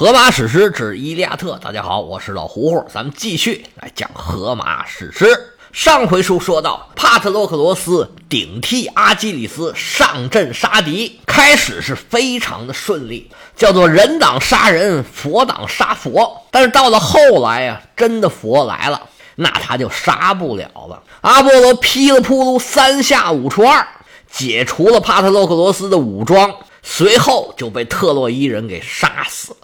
荷马史诗之《伊利亚特》，大家好，我是老胡胡，咱们继续来讲荷马史诗。上回书说到，帕特洛克罗斯顶替阿基里斯上阵杀敌，开始是非常的顺利，叫做人挡杀人，佛挡杀佛。但是到了后来呀，真的佛来了，那他就杀不了了。阿波罗噼里扑噜三下五除二，解除了帕特洛克罗斯的武装，随后就被特洛伊人给杀死。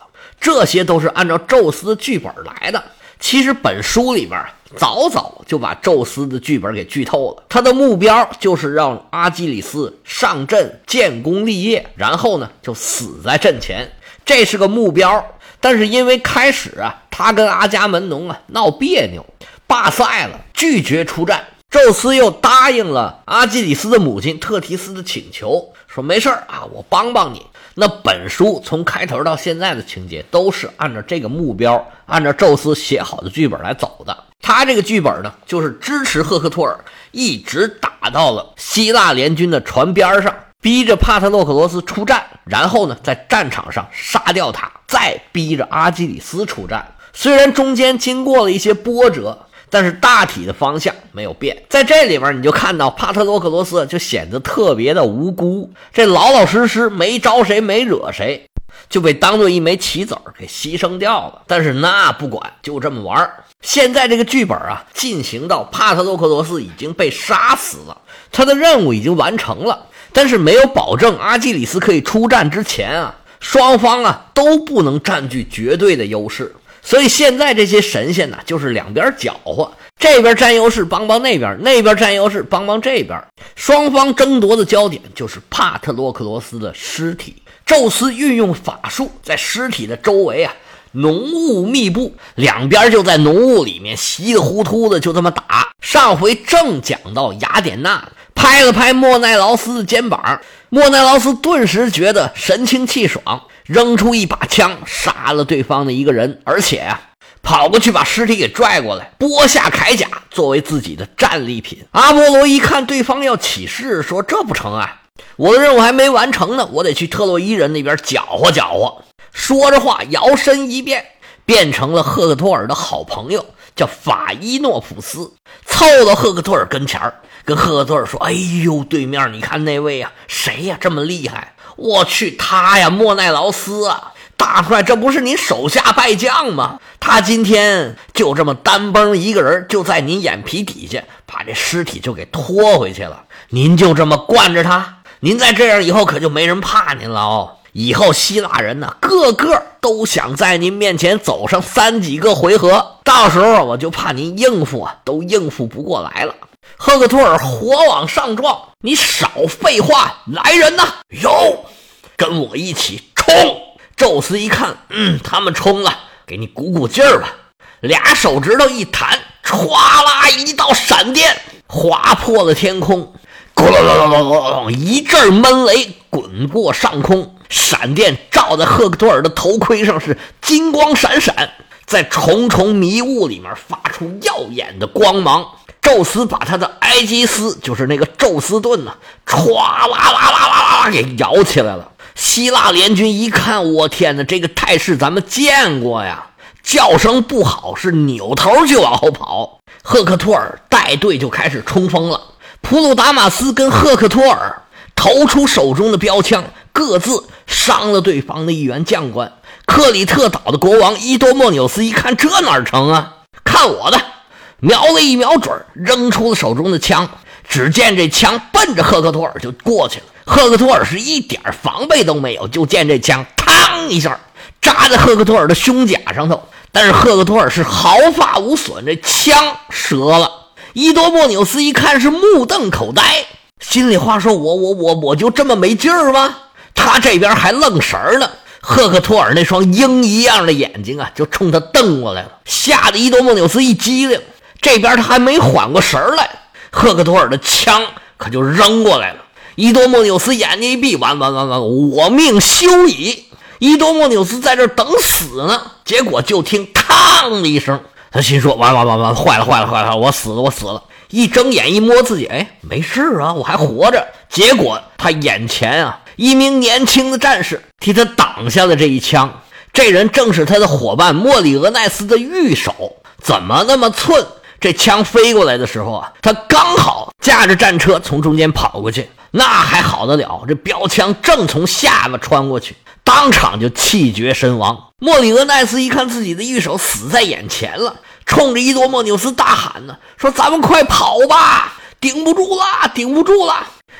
这些都是按照宙斯的剧本来的。其实本书里边早早就把宙斯的剧本给剧透了。他的目标就是让阿基里斯上阵建功立业，然后呢就死在阵前，这是个目标。但是因为开始啊，他跟阿伽门农啊闹别扭，罢赛了，拒绝出战。宙斯又答应了阿基里斯的母亲特提斯的请求，说没事啊，我帮帮你。那本书从开头到现在的情节都是按照这个目标，按照宙斯写好的剧本来走的。他这个剧本呢，就是支持赫克托尔一直打到了希腊联军的船边上，逼着帕特洛克罗斯出战，然后呢，在战场上杀掉他，再逼着阿基里斯出战。虽然中间经过了一些波折。但是大体的方向没有变，在这里边你就看到帕特洛克罗斯就显得特别的无辜，这老老实实没招谁没惹谁，就被当做一枚棋子儿给牺牲掉了。但是那不管，就这么玩现在这个剧本啊，进行到帕特洛克罗斯已经被杀死了，他的任务已经完成了，但是没有保证阿基里斯可以出战之前啊，双方啊都不能占据绝对的优势。所以现在这些神仙呢，就是两边搅和，这边占优势帮帮那边，那边占优势帮帮这边，双方争夺的焦点就是帕特洛克罗斯的尸体。宙斯运用法术，在尸体的周围啊，浓雾密布，两边就在浓雾里面稀里糊涂的就这么打。上回正讲到雅典娜拍了拍莫奈劳斯的肩膀，莫奈劳斯顿时觉得神清气爽。扔出一把枪，杀了对方的一个人，而且啊，跑过去把尸体给拽过来，剥下铠甲作为自己的战利品。阿波罗一看对方要起事，说：“这不成啊，我的任务还没完成呢，我得去特洛伊人那边搅和搅和。”说着话，摇身一变，变成了赫克托尔的好朋友，叫法伊诺普斯，凑到赫克托尔跟前，跟赫克托尔说：“哎呦，对面你看那位呀，谁呀，这么厉害？”我去，他呀，莫奈劳斯啊，大帅，这不是您手下败将吗？他今天就这么单崩一个人，就在您眼皮底下，把这尸体就给拖回去了。您就这么惯着他，您再这样以后可就没人怕您了哦。以后希腊人呢，个个都想在您面前走上三几个回合，到时候我就怕您应付啊，都应付不过来了。赫克托尔火往上撞，你少废话，来人呐！有，跟我一起冲！宙斯一看，嗯，他们冲了，给你鼓鼓劲儿吧。俩手指头一弹，歘啦，一道闪电划破了天空，咕隆隆隆隆隆，一阵闷雷滚过上空，闪电照在赫克托尔的头盔上是金光闪闪，在重重迷雾里面发出耀眼的光芒。宙斯把他的埃基斯，就是那个宙斯盾呢，歘啦啦啦啦啦给摇起来了。希腊联军一看，我天哪，这个态势咱们见过呀！叫声不好，是扭头就往后跑。赫克托尔带队就开始冲锋了。普鲁达马斯跟赫克托尔投出手中的标枪，各自伤了对方的一员将官。克里特岛的国王伊多莫纽斯一看，这哪成啊？看我的！瞄了一瞄准，扔出了手中的枪。只见这枪奔着赫克托尔就过去了。赫克托尔是一点防备都没有，就见这枪，嘡一下扎在赫克托尔的胸甲上头。但是赫克托尔是毫发无损，这枪折了。伊多莫纽斯一看是目瞪口呆，心里话说：“我我我我就这么没劲儿吗？”他这边还愣神儿呢。赫克托尔那双鹰一样的眼睛啊，就冲他瞪过来了，吓得伊多莫纽斯一激灵。这边他还没缓过神来，赫克托尔的枪可就扔过来了。伊多莫纽斯眼睛一闭，完完完完，我命休矣！伊多莫纽斯在这等死呢，结果就听“嘡”的一声，他心说：完完完完，坏了坏了坏了，我死了我死了！一睁眼一摸自己，哎，没事啊，我还活着。结果他眼前啊，一名年轻的战士替他挡下了这一枪。这人正是他的伙伴莫里俄奈斯的御手，怎么那么寸？这枪飞过来的时候啊，他刚好驾着战车从中间跑过去，那还好得了？这标枪正从下巴穿过去，当场就气绝身亡。莫里俄奈斯一看自己的御手死在眼前了，冲着伊多莫纽斯大喊呢：“说咱们快跑吧，顶不住了，顶不住了！”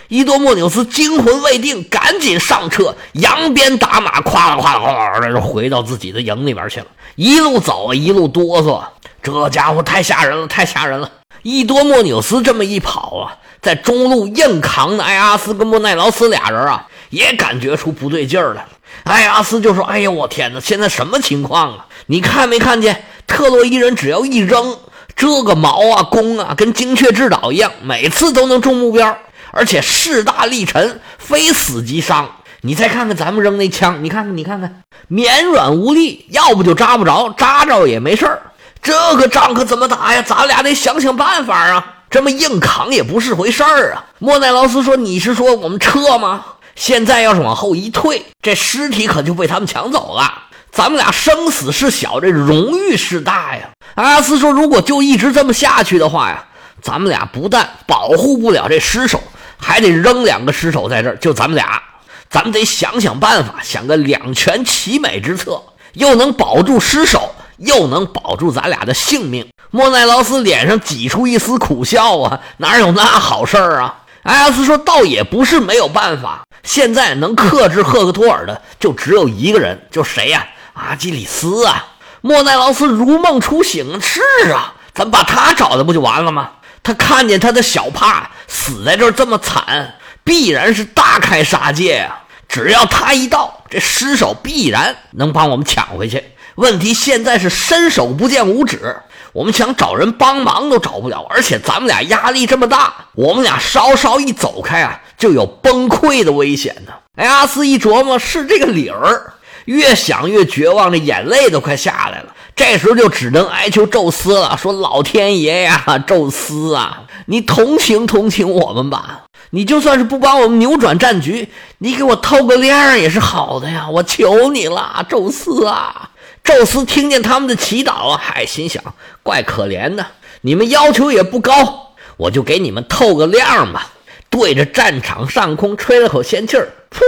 伊多莫纽斯惊魂未定，赶紧上车，扬鞭打马，咵啦咵啦咵啦就回到自己的营里边去了。一路走，一路哆嗦，这家伙太吓人了，太吓人了！伊多莫纽斯这么一跑啊，在中路硬扛的埃阿斯跟莫奈劳斯俩人啊，也感觉出不对劲儿来。埃阿斯就说：“哎呀，我天哪，现在什么情况啊？你看没看见特洛伊人只要一扔这个矛啊弓啊，跟精确制导一样，每次都能中目标。”而且势大力沉，非死即伤。你再看看咱们扔那枪，你看看，你看看，绵软无力，要不就扎不着，扎着也没事儿。这个仗可怎么打呀？咱俩得想想办法啊！这么硬扛也不是回事儿啊。莫奈劳斯说：“你是说我们撤吗？现在要是往后一退，这尸体可就被他们抢走了。咱们俩生死事小，这荣誉事大呀。”阿斯说：“如果就一直这么下去的话呀，咱们俩不但保护不了这尸首。”还得扔两个尸首在这儿，就咱们俩，咱们得想想办法，想个两全其美之策，又能保住尸首，又能保住咱俩的性命。莫奈劳斯脸上挤出一丝苦笑啊，哪有那好事儿啊？埃阿斯说：“倒也不是没有办法，现在能克制赫克托尔的就只有一个人，就谁呀？阿基里斯啊！”莫奈劳斯如梦初醒：“是啊，咱把他找的不就完了吗？”他看见他的小帕死在这儿这么惨，必然是大开杀戒呀！只要他一到，这尸首必然能帮我们抢回去。问题现在是伸手不见五指，我们想找人帮忙都找不了，而且咱们俩压力这么大，我们俩稍稍一走开啊，就有崩溃的危险呢。哎，阿斯一琢磨是这个理儿，越想越绝望，这眼泪都快下来了。这时候就只能哀求宙斯了，说：“老天爷呀，宙斯啊，你同情同情我们吧！你就算是不帮我们扭转战局，你给我透个亮也是好的呀！我求你了，宙斯啊！”宙斯听见他们的祈祷啊，嗨，心想：怪可怜的，你们要求也不高，我就给你们透个亮吧。对着战场上空吹了口仙气儿，噗，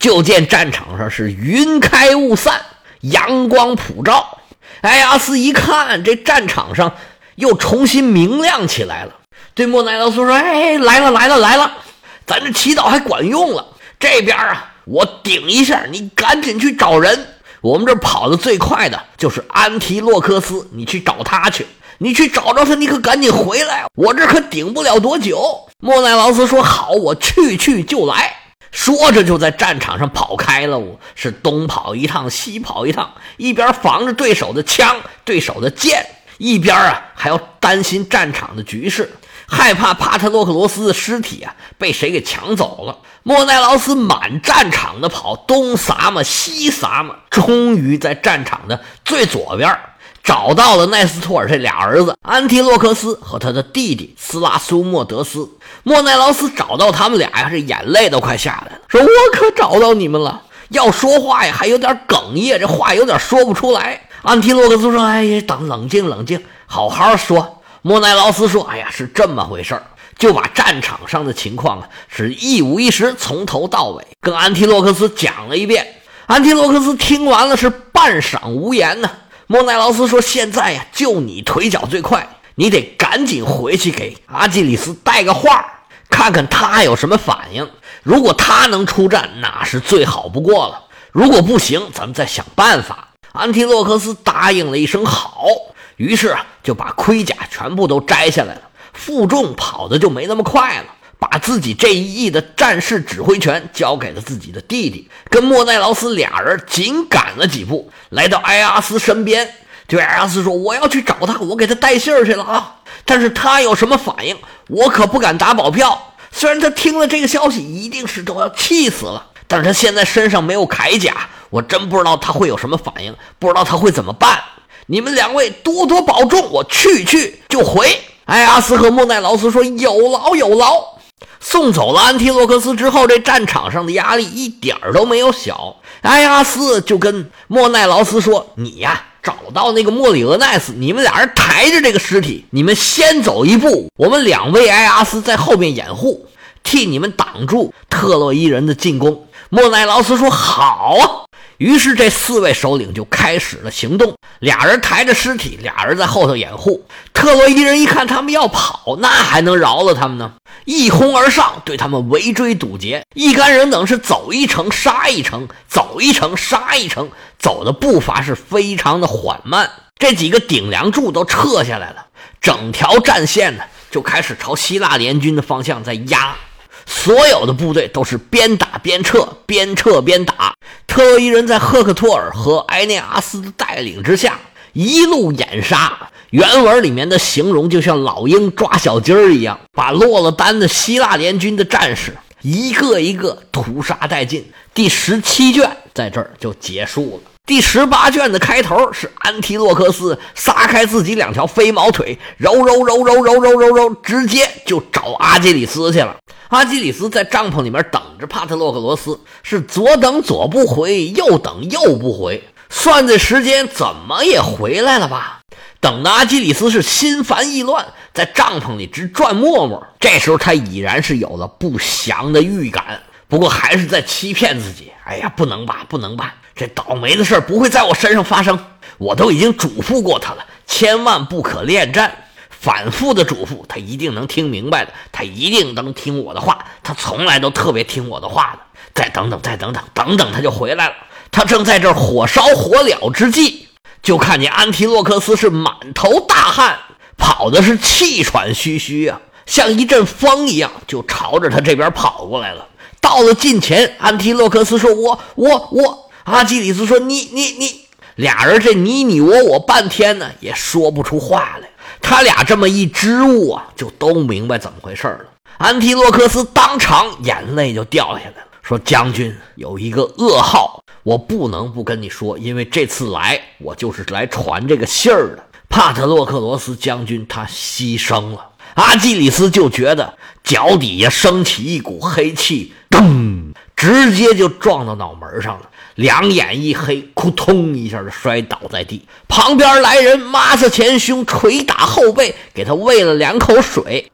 就见战场上是云开雾散，阳光普照。埃阿斯一看，这战场上又重新明亮起来了。对莫奈劳斯说：“哎，来了，来了，来了！咱这祈祷还管用了。这边啊，我顶一下，你赶紧去找人。我们这跑的最快的就是安提洛克斯，你去找他去。你去找着他，你可赶紧回来，我这可顶不了多久。”莫奈劳斯说：“好，我去去就来。”说着，就在战场上跑开了。我是东跑一趟，西跑一趟，一边防着对手的枪、对手的剑，一边啊还要担心战场的局势，害怕帕特洛克罗斯的尸体啊被谁给抢走了。莫奈劳斯满战场的跑，东撒嘛西撒嘛，终于在战场的最左边。找到了奈斯托尔这俩儿子安提洛克斯和他的弟弟斯拉苏莫德斯。莫奈劳斯找到他们俩呀，这眼泪都快下来了，说：“我可找到你们了。”要说话呀，还有点哽咽，这话有点说不出来。安提洛克斯说：“哎呀，等冷静冷静，好好说。”莫奈劳斯说：“哎呀，是这么回事儿。”就把战场上的情况啊，是一五一十从头到尾跟安提洛克斯讲了一遍。安提洛克斯听完了是半晌无言呢。莫奈劳斯说：“现在呀，就你腿脚最快，你得赶紧回去给阿基里斯带个话，看看他有什么反应。如果他能出战，那是最好不过了；如果不行，咱们再想办法。”安提洛克斯答应了一声好，于是啊，就把盔甲全部都摘下来了，负重跑的就没那么快了。把自己这一役的战事指挥权交给了自己的弟弟，跟莫奈劳斯俩人紧赶了几步，来到埃阿斯身边，对埃阿斯说：“我要去找他，我给他带信儿去了啊！但是他有什么反应，我可不敢打保票。虽然他听了这个消息，一定是都要气死了，但是他现在身上没有铠甲，我真不知道他会有什么反应，不知道他会怎么办。你们两位多多保重，我去去就回。”埃阿斯和莫奈劳斯说：“有劳有劳。”送走了安提洛克斯之后，这战场上的压力一点儿都没有小。埃阿斯就跟莫奈劳斯说：“你呀，找到那个莫里俄奈斯，你们俩人抬着这个尸体，你们先走一步，我们两位埃阿斯在后面掩护，替你们挡住特洛伊人的进攻。”莫奈劳斯说：“好啊。”于是这四位首领就开始了行动，俩人抬着尸体，俩人在后头掩护。特洛伊人一看他们要跑，那还能饶了他们呢？一哄而上，对他们围追堵截。一干人等是走一城杀一城，走一城杀一城，走的步伐是非常的缓慢。这几个顶梁柱都撤下来了，整条战线呢就开始朝希腊联军的方向在压。所有的部队都是边打边撤，边撤边打。特洛伊人在赫克托尔和埃涅阿斯的带领之下，一路掩杀。原文里面的形容就像老鹰抓小鸡儿一样，把落了单的希腊联军的战士一个一个屠杀殆尽。第十七卷在这儿就结束了。第十八卷的开头是安提洛克斯撒开自己两条飞毛腿，揉揉揉揉揉揉揉揉，直接就找阿基里斯去了。阿基里斯在帐篷里面等着帕特洛克罗斯，是左等左不回，右等右不回，算这时间怎么也回来了吧？等的阿基里斯是心烦意乱，在帐篷里直转磨磨。这时候他已然是有了不祥的预感，不过还是在欺骗自己。哎呀，不能吧，不能吧，这倒霉的事不会在我身上发生。我都已经嘱咐过他了，千万不可恋战。反复的嘱咐，他一定能听明白的，他一定能听我的话，他从来都特别听我的话的。再等等，再等等，等等，他就回来了。他正在这火烧火燎之际，就看见安提洛克斯是满头大汗，跑的是气喘吁吁啊，像一阵风一样，就朝着他这边跑过来了。到了近前，安提洛克斯说：“我我我。”阿基里斯说：“你你你。”俩人这你你我我半天呢，也说不出话来。他俩这么一支吾啊，就都明白怎么回事了。安提洛克斯当场眼泪就掉下来了，说：“将军有一个噩耗，我不能不跟你说，因为这次来我就是来传这个信儿的。帕特洛克罗斯将军他牺牲了。”阿基里斯就觉得脚底下升起一股黑气，噔，直接就撞到脑门上了。两眼一黑，扑通一下就摔倒在地。旁边来人，抹擦前胸，捶打后背，给他喂了两口水。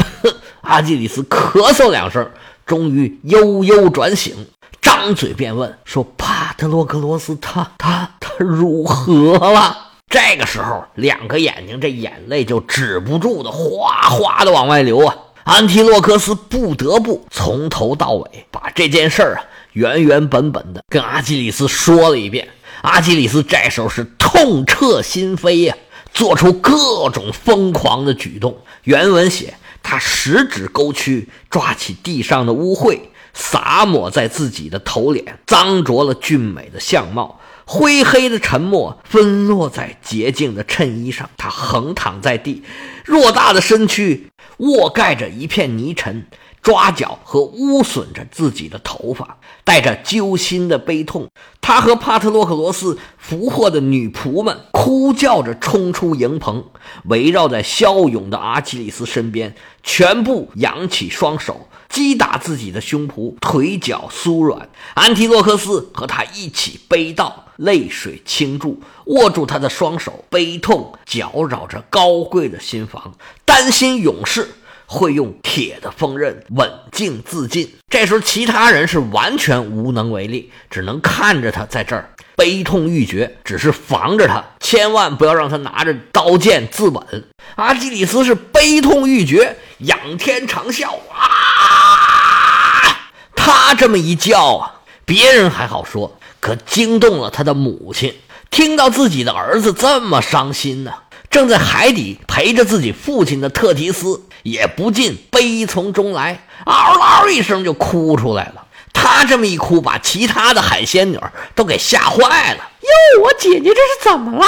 阿基里斯咳嗽两声，终于悠悠转醒，张嘴便问：“说帕特洛克罗斯，他他他如何了？”这个时候，两个眼睛这眼泪就止不住的哗哗的往外流啊！安提洛克斯不得不从头到尾把这件事儿啊。原原本本的跟阿基里斯说了一遍，阿基里斯这时候是痛彻心扉呀，做出各种疯狂的举动。原文写他十指勾屈，抓起地上的污秽，洒抹在自己的头脸，脏浊了俊美的相貌。灰黑的沉默纷落在洁净的衬衣上，他横躺在地，偌大的身躯卧盖着一片泥尘。抓脚和污损着自己的头发，带着揪心的悲痛，他和帕特洛克罗斯俘获的女仆们哭叫着冲出营棚，围绕在骁勇的阿基里斯身边，全部扬起双手击打自己的胸脯，腿脚酥软。安提洛克斯和他一起悲悼，泪水倾注，握住他的双手，悲痛搅扰着高贵的心房，担心勇士。会用铁的锋刃稳静自尽。这时候，其他人是完全无能为力，只能看着他在这儿悲痛欲绝，只是防着他，千万不要让他拿着刀剑自刎。阿基里斯是悲痛欲绝，仰天长啸啊！他这么一叫啊，别人还好说，可惊动了他的母亲，听到自己的儿子这么伤心呢。正在海底陪着自己父亲的特提斯也不禁悲从中来，嗷嗷一声就哭出来了。他这么一哭，把其他的海仙女都给吓坏了。哟，我姐姐这是怎么了？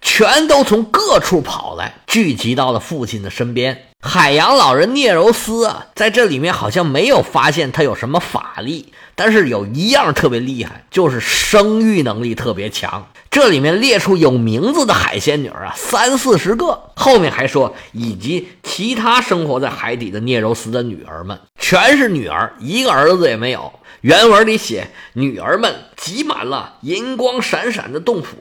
全都从各处跑来，聚集到了父亲的身边。海洋老人聂柔斯啊，在这里面好像没有发现他有什么法力，但是有一样特别厉害，就是生育能力特别强。这里面列出有名字的海仙女儿啊，三四十个。后面还说，以及其他生活在海底的聂柔斯的女儿们，全是女儿，一个儿子也没有。原文里写，女儿们挤满了银光闪闪的洞府。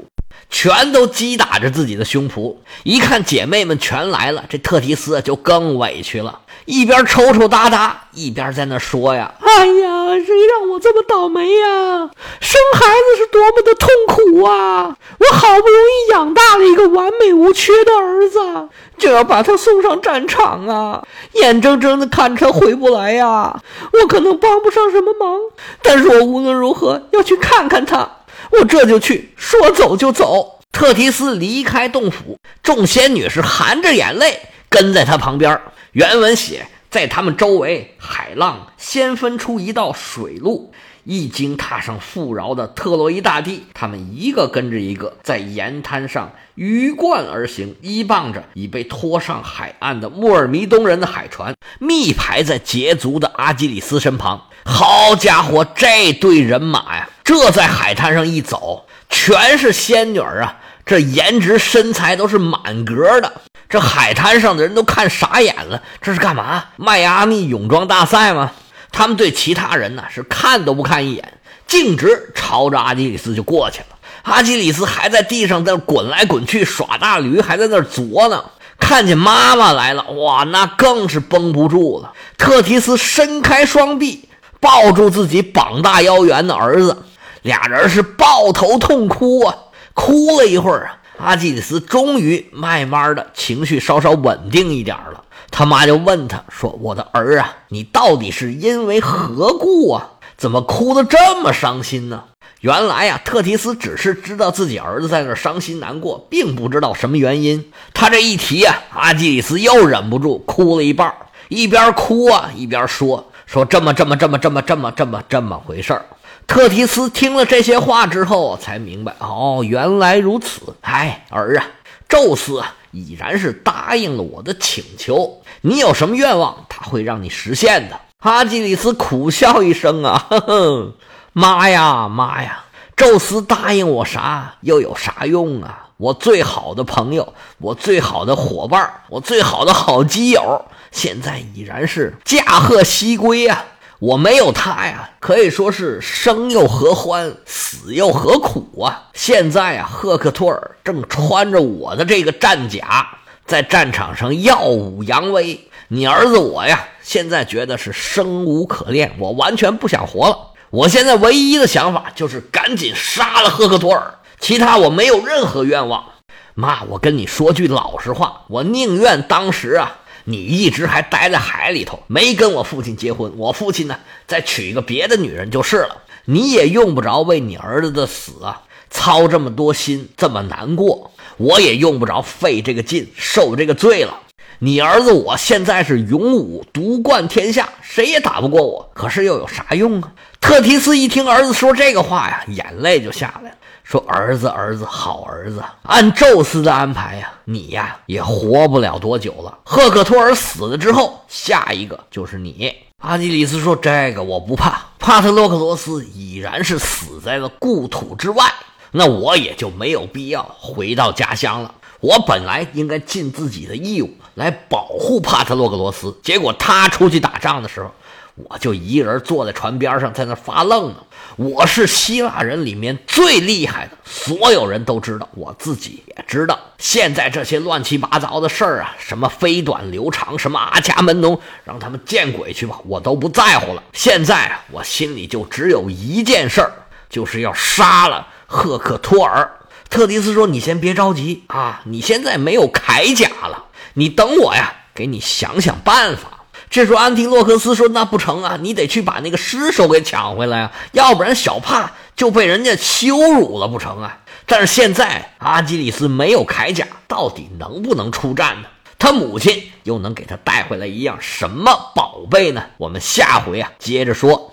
全都击打着自己的胸脯，一看姐妹们全来了，这特提斯就更委屈了，一边抽抽搭搭，一边在那说呀：“哎呀，谁让我这么倒霉呀？生孩子是多么的痛苦啊！我好不容易养大了一个完美无缺的儿子，就要把他送上战场啊！眼睁睁的看着他回不来呀！我可能帮不上什么忙，但是我无论如何要去看看他。”我这就去，说走就走。特提斯离开洞府，众仙女是含着眼泪跟在他旁边。原文写，在他们周围，海浪先分出一道水路，一经踏上富饶的特洛伊大地，他们一个跟着一个，在盐滩上鱼贯而行，依傍着已被拖上海岸的莫尔弥东人的海船，密排在捷足的阿基里斯身旁。好家伙，这队人马呀！这在海滩上一走，全是仙女啊！这颜值身材都是满格的。这海滩上的人都看傻眼了，这是干嘛？迈阿密泳装大赛吗？他们对其他人呢是看都不看一眼，径直朝着阿基里斯就过去了。阿基里斯还在地上在滚来滚去耍大驴，还在那作呢。看见妈妈来了，哇，那更是绷不住了。特提斯伸开双臂，抱住自己膀大腰圆的儿子。俩人是抱头痛哭啊，哭了一会儿啊，阿基里斯终于慢慢的情绪稍稍稳定一点了。他妈就问他说：“我的儿啊，你到底是因为何故啊？怎么哭得这么伤心呢？”原来呀，特提斯只是知道自己儿子在那伤心难过，并不知道什么原因。他这一提啊，阿基里斯又忍不住哭了一半，一边哭啊一边说：“说这么这么这么这么这么这么这么回事。”特提斯听了这些话之后，才明白哦，原来如此。哎，儿啊，宙斯啊，已然是答应了我的请求。你有什么愿望，他会让你实现的。阿基里斯苦笑一声啊，呵呵，妈呀妈呀，宙斯答应我啥，又有啥用啊？我最好的朋友，我最好的伙伴，我最好的好基友，现在已然是驾鹤西归呀。我没有他呀，可以说是生又何欢，死又何苦啊！现在啊，赫克托尔正穿着我的这个战甲，在战场上耀武扬威。你儿子我呀，现在觉得是生无可恋，我完全不想活了。我现在唯一的想法就是赶紧杀了赫克托尔，其他我没有任何愿望。妈，我跟你说句老实话，我宁愿当时啊。你一直还待在海里头，没跟我父亲结婚。我父亲呢，再娶一个别的女人就是了。你也用不着为你儿子的死啊操这么多心，这么难过。我也用不着费这个劲，受这个罪了。你儿子我现在是勇武独冠天下，谁也打不过我。可是又有啥用啊？特提斯一听儿子说这个话呀，眼泪就下来了。说儿子，儿子，好儿子，按宙斯的安排呀，你呀也活不了多久了。赫克托尔死了之后，下一个就是你。阿基里斯说：“这个我不怕，帕特洛克罗斯已然是死在了故土之外，那我也就没有必要回到家乡了。我本来应该尽自己的义务来保护帕特洛克罗斯，结果他出去打仗的时候。”我就一人坐在船边上，在那发愣呢。我是希腊人里面最厉害的，所有人都知道，我自己也知道。现在这些乱七八糟的事儿啊，什么飞短流长，什么阿伽门农，让他们见鬼去吧，我都不在乎了。现在，我心里就只有一件事，就是要杀了赫克托尔。特迪斯说：“你先别着急啊，你现在没有铠甲了，你等我呀，给你想想办法。”这时候，安提洛克斯说：“那不成啊，你得去把那个尸首给抢回来啊，要不然小帕就被人家羞辱了，不成啊？”但是现在阿基里斯没有铠甲，到底能不能出战呢？他母亲又能给他带回来一样什么宝贝呢？我们下回啊接着说。